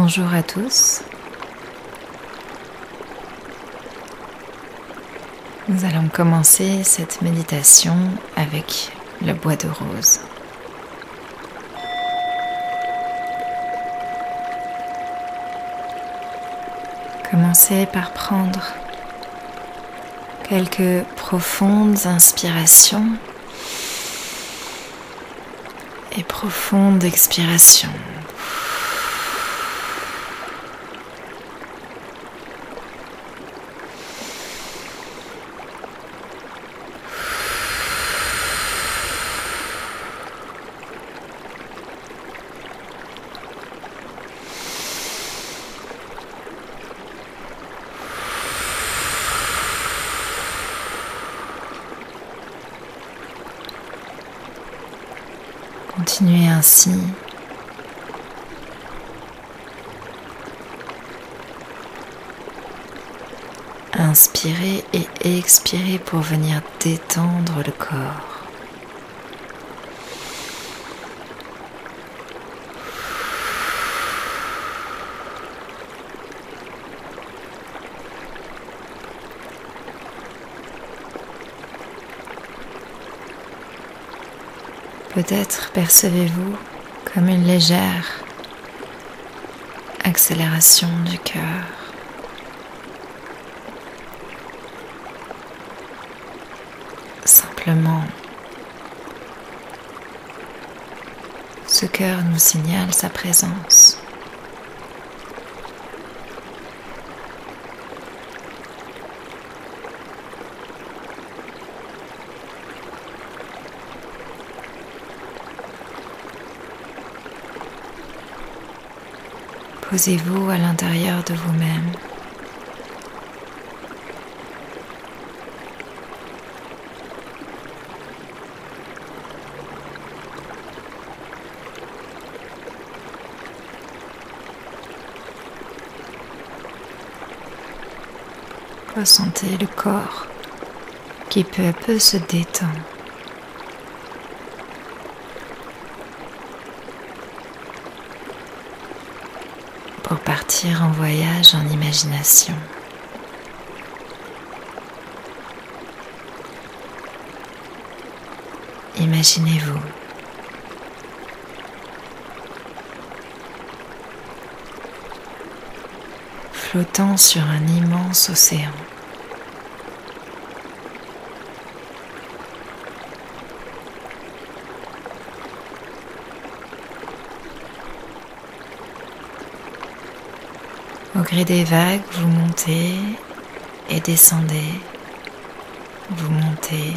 Bonjour à tous. Nous allons commencer cette méditation avec le bois de rose. Commencez par prendre quelques profondes inspirations et profondes expirations. Continuez ainsi. Inspirez et expirez pour venir détendre le corps. Peut-être percevez-vous comme une légère accélération du cœur. Simplement, ce cœur nous signale sa présence. Posez-vous à l'intérieur de vous-même. Ressentez le corps qui peu à peu se détend. pour partir en voyage en imagination. Imaginez-vous flottant sur un immense océan. Gré des vagues, vous montez et descendez. Vous montez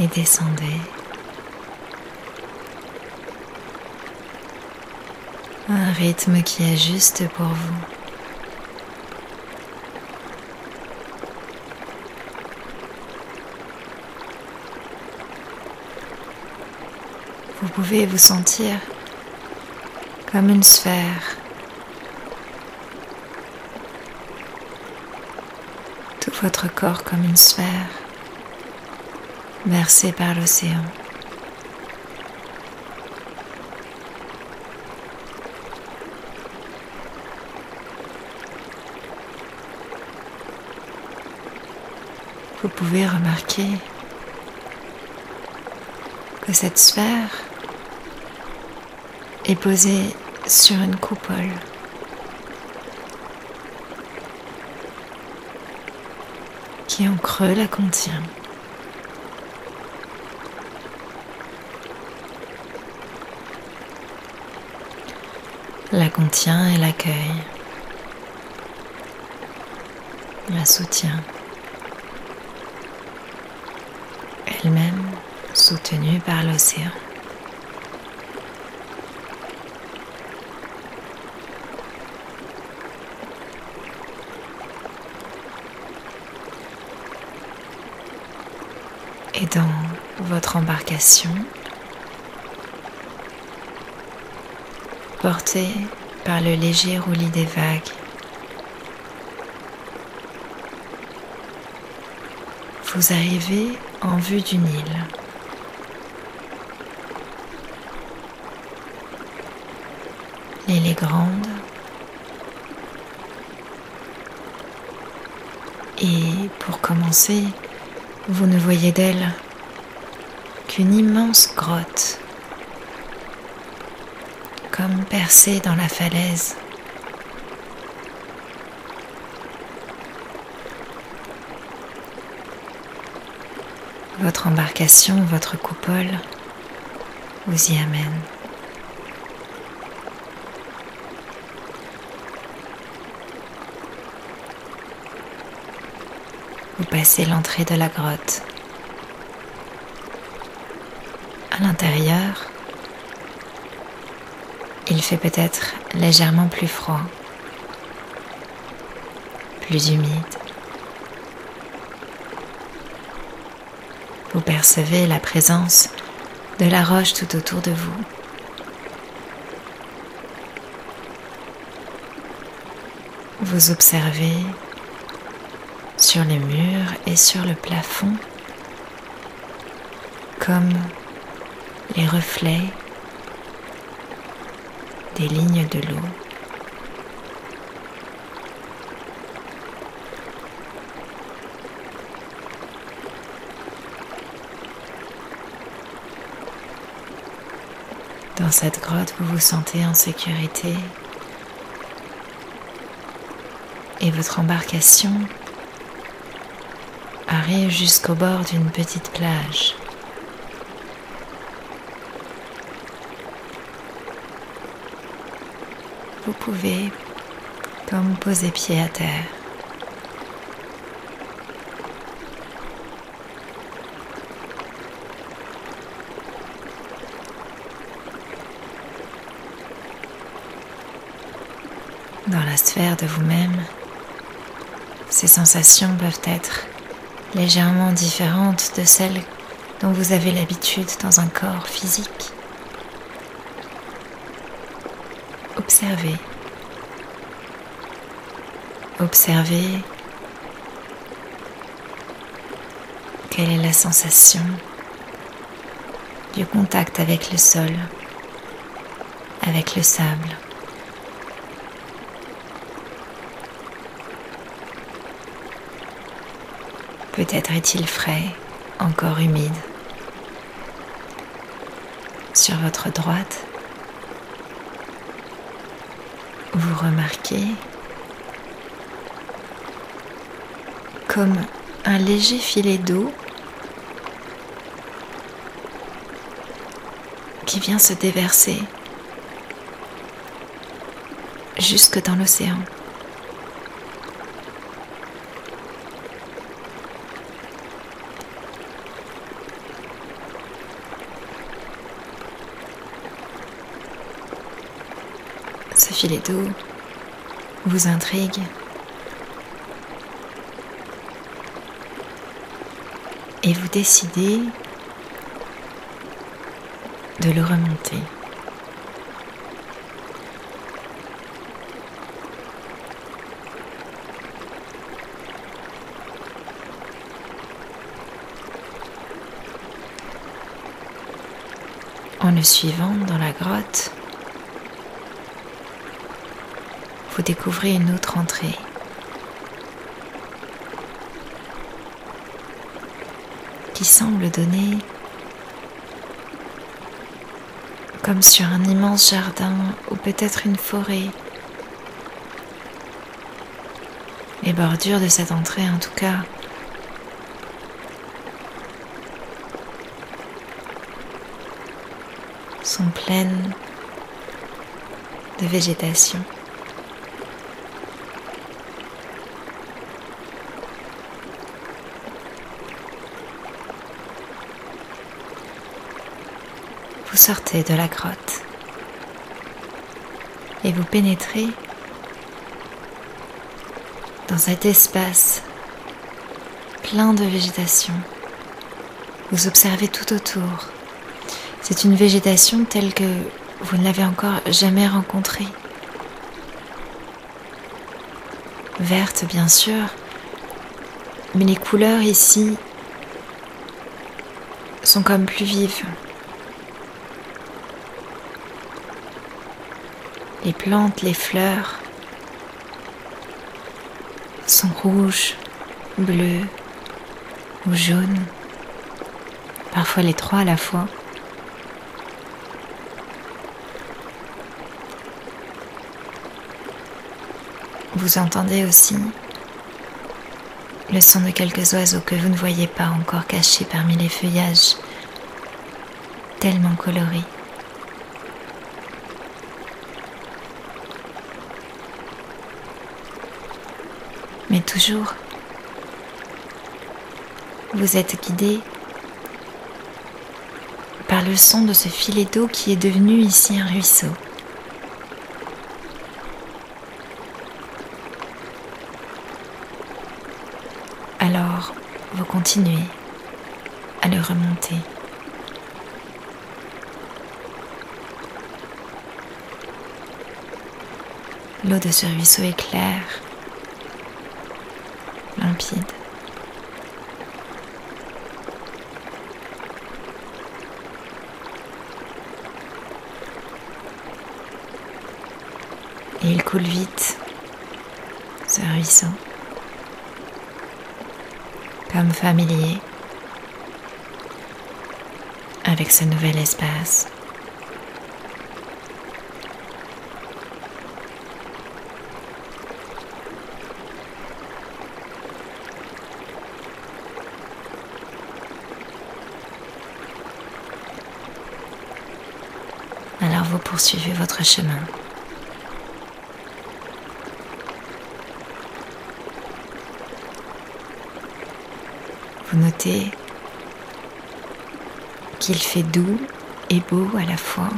et descendez. Un rythme qui est juste pour vous. Vous pouvez vous sentir comme une sphère tout votre corps comme une sphère bercée par l'océan. Vous pouvez remarquer que cette sphère est posée sur une coupole. Qui en creux la contient. La contient et l'accueille, la soutient, elle-même soutenue par l'océan. et dans embarcation, porté par le léger roulis des vagues. Vous arrivez en vue d'une île. L'île est grande. Et pour commencer, vous ne voyez d'elle qu'une immense grotte, comme percée dans la falaise. Votre embarcation, votre coupole vous y amène. Vous passez l'entrée de la grotte. L'intérieur, il fait peut-être légèrement plus froid, plus humide. Vous percevez la présence de la roche tout autour de vous. Vous observez sur les murs et sur le plafond comme les reflets des lignes de l'eau. Dans cette grotte, vous vous sentez en sécurité et votre embarcation arrive jusqu'au bord d'une petite plage. Vous pouvez comme poser pied à terre. Dans la sphère de vous-même, ces sensations peuvent être légèrement différentes de celles dont vous avez l'habitude dans un corps physique. Observez. Observez quelle est la sensation du contact avec le sol, avec le sable. Peut-être est-il frais, encore humide. Sur votre droite, vous remarquez comme un léger filet d'eau qui vient se déverser jusque dans l'océan. Ce filet d'eau vous intrigue. Et vous décidez de le remonter. En le suivant dans la grotte, vous découvrez une autre entrée. qui semble donner comme sur un immense jardin ou peut-être une forêt. Les bordures de cette entrée en tout cas sont pleines de végétation. Vous sortez de la grotte et vous pénétrez dans cet espace plein de végétation. Vous observez tout autour. C'est une végétation telle que vous ne l'avez encore jamais rencontrée. Verte bien sûr, mais les couleurs ici sont comme plus vives. Les plantes, les fleurs sont rouges, bleus ou jaunes, parfois les trois à la fois. Vous entendez aussi le son de quelques oiseaux que vous ne voyez pas encore cachés parmi les feuillages, tellement colorés. Mais toujours, vous êtes guidé par le son de ce filet d'eau qui est devenu ici un ruisseau. Alors, vous continuez à le remonter. L'eau de ce ruisseau est claire, Et il coule vite, ce ruisseau, comme familier avec ce nouvel espace. Alors vous poursuivez votre chemin. Vous notez qu'il fait doux et beau à la fois.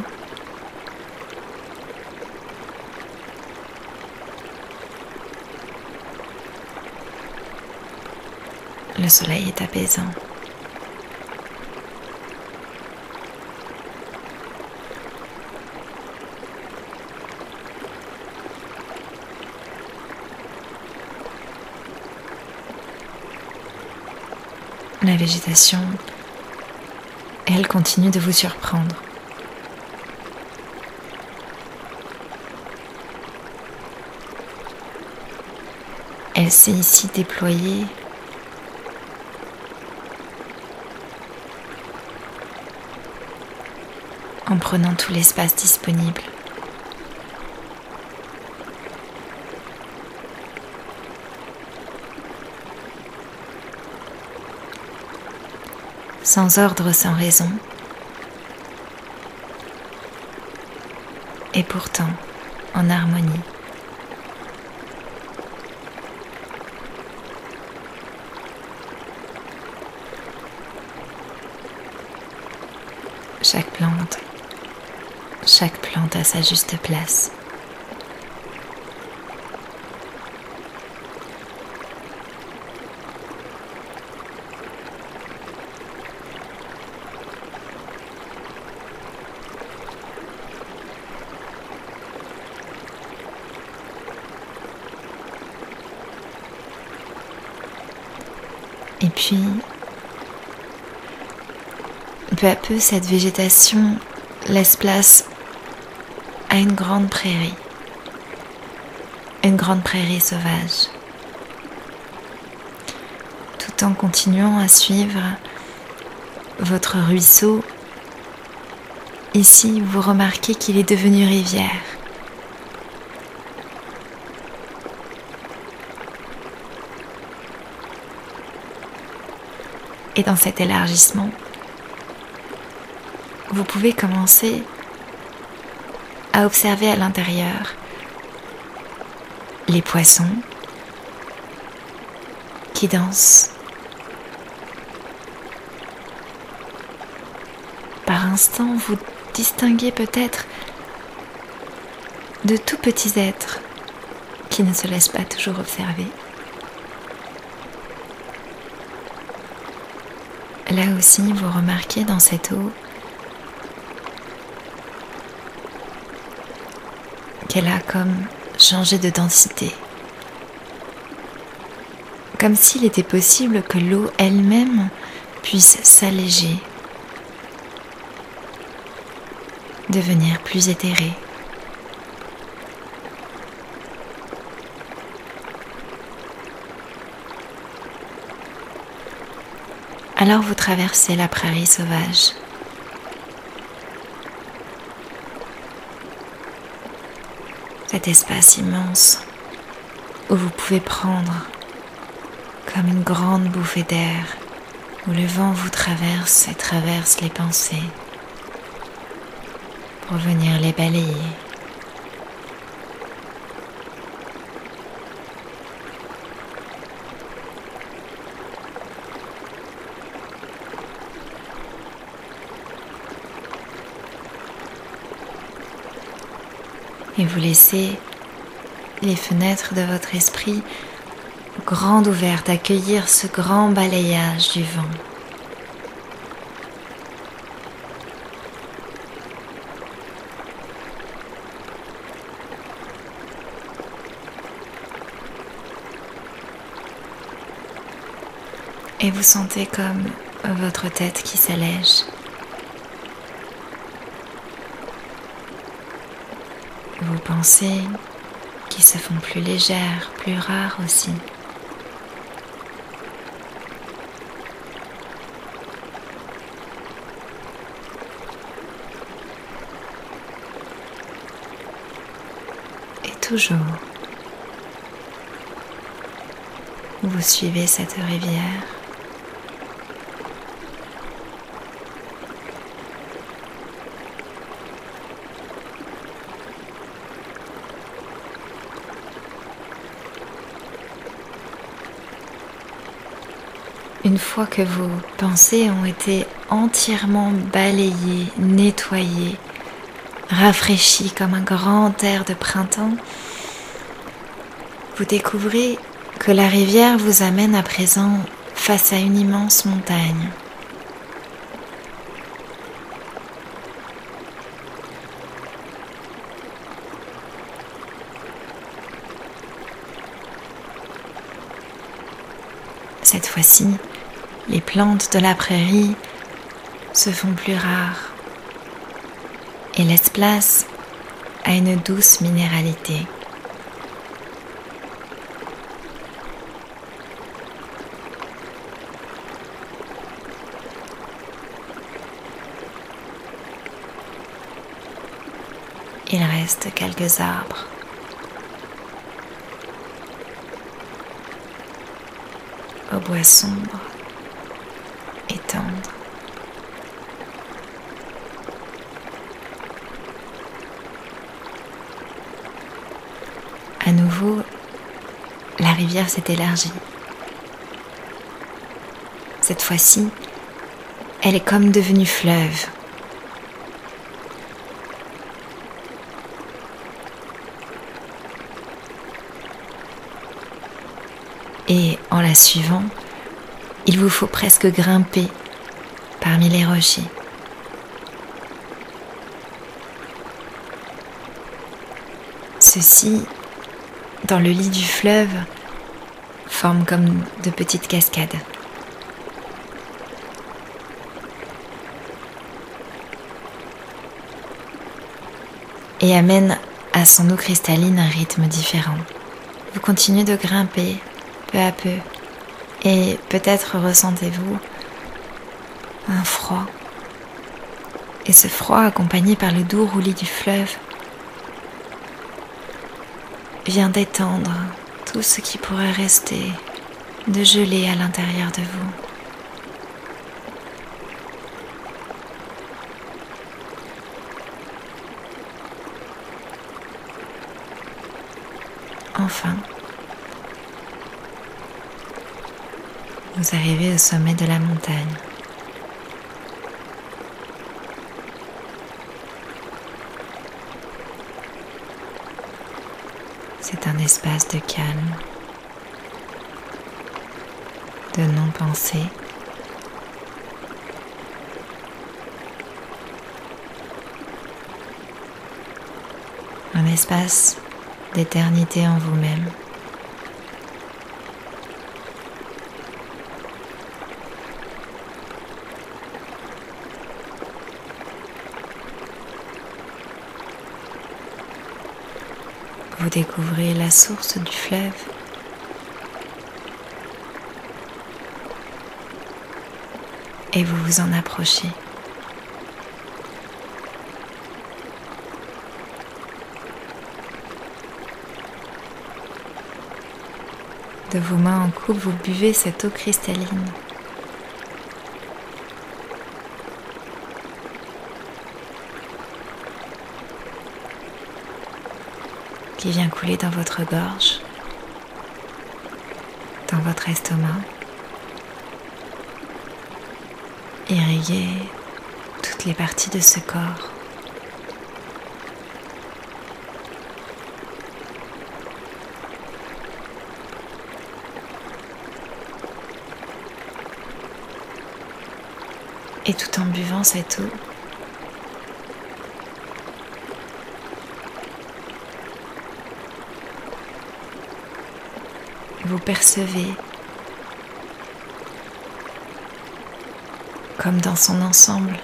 Le soleil est apaisant. La végétation, elle continue de vous surprendre. Elle s'est ici déployée en prenant tout l'espace disponible. Sans ordre, sans raison. Et pourtant en harmonie. Chaque plante, chaque plante a sa juste place. Puis, peu à peu, cette végétation laisse place à une grande prairie, une grande prairie sauvage, tout en continuant à suivre votre ruisseau. Ici, vous remarquez qu'il est devenu rivière. Et dans cet élargissement, vous pouvez commencer à observer à l'intérieur les poissons qui dansent. Par instant, vous distinguez peut-être de tout petits êtres qui ne se laissent pas toujours observer. Là aussi, vous remarquez dans cette eau qu'elle a comme changé de densité. Comme s'il était possible que l'eau elle-même puisse s'alléger, devenir plus éthérée, Alors vous traversez la prairie sauvage. Cet espace immense où vous pouvez prendre comme une grande bouffée d'air, où le vent vous traverse et traverse les pensées pour venir les balayer. Et vous laissez les fenêtres de votre esprit grandes ouvertes accueillir ce grand balayage du vent. Et vous sentez comme votre tête qui s'allège. Vos pensées qui se font plus légères, plus rares aussi. Et toujours, vous suivez cette rivière Une fois que vos pensées ont été entièrement balayées, nettoyées, rafraîchies comme un grand air de printemps, vous découvrez que la rivière vous amène à présent face à une immense montagne. Cette fois-ci, les plantes de la prairie se font plus rares et laissent place à une douce minéralité. Il reste quelques arbres. Au bois sombre et tendre. À nouveau, la rivière s'est élargie. Cette fois-ci, elle est comme devenue fleuve. Et en la suivant, il vous faut presque grimper parmi les rochers. Ceux-ci, dans le lit du fleuve, comme de petites cascades. Et amènent à son eau cristalline un rythme différent. Vous continuez de grimper peu à peu et peut-être ressentez-vous un froid. Et ce froid accompagné par le doux roulis du fleuve vient d'étendre tout ce qui pourrait rester de gelé à l'intérieur de vous. Enfin, vous arrivez au sommet de la montagne. C'est un espace de calme, de non-pensée. Un espace d'éternité en vous-même. Vous découvrez la source du fleuve. et vous vous en approchez. De vos mains en coupe, vous buvez cette eau cristalline. Qui vient couler dans votre gorge, dans votre estomac, irriguer toutes les parties de ce corps. Et tout en buvant cette eau, vous percevez comme dans son ensemble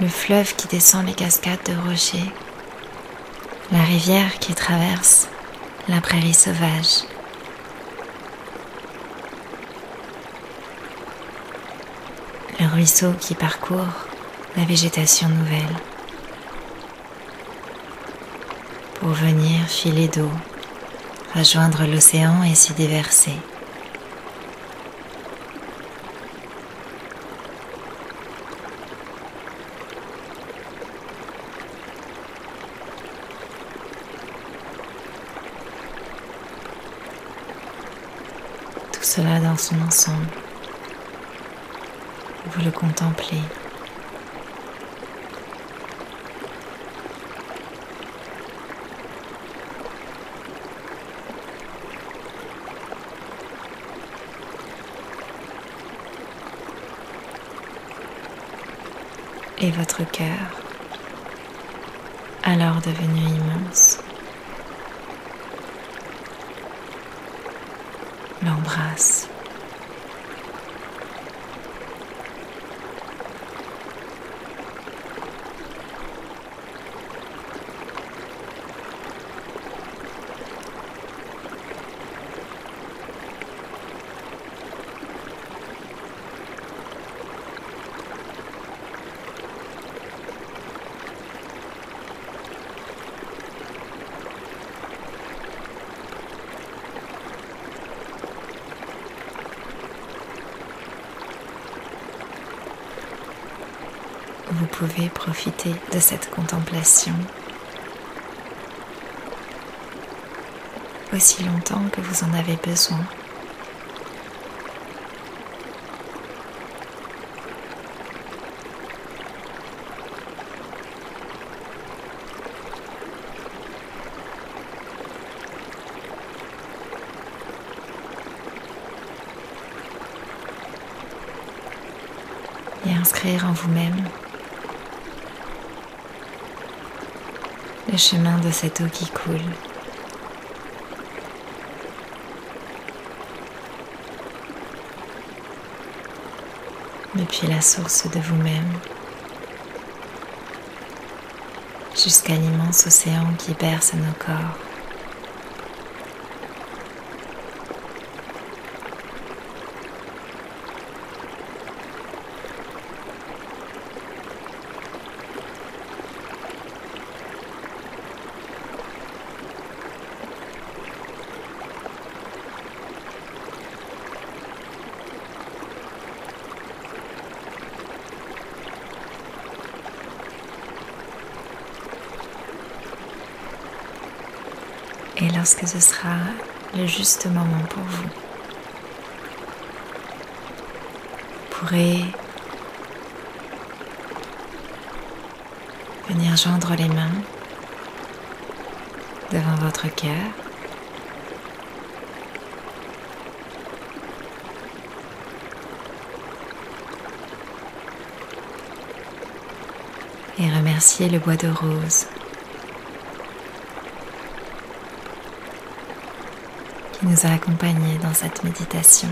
le fleuve qui descend les cascades de rochers, la rivière qui traverse la prairie sauvage. Le ruisseau qui parcourt la végétation nouvelle pour venir filer d'eau rejoindre l'océan et s'y déverser. Tout cela dans son ensemble. Vous le contemplez. Et votre cœur, alors devenu immense, l'embrasse. Vous pouvez profiter de cette contemplation aussi longtemps que vous en avez besoin. et inscrire en vous-même le chemin de cette eau qui coule. Depuis la source de vous-même jusqu'à l'immense océan qui berce nos corps. et lorsque ce sera le juste moment pour vous, vous pourrez venir joindre les mains devant votre cœur. Et remercier le bois de rose nous a accompagnés dans cette méditation.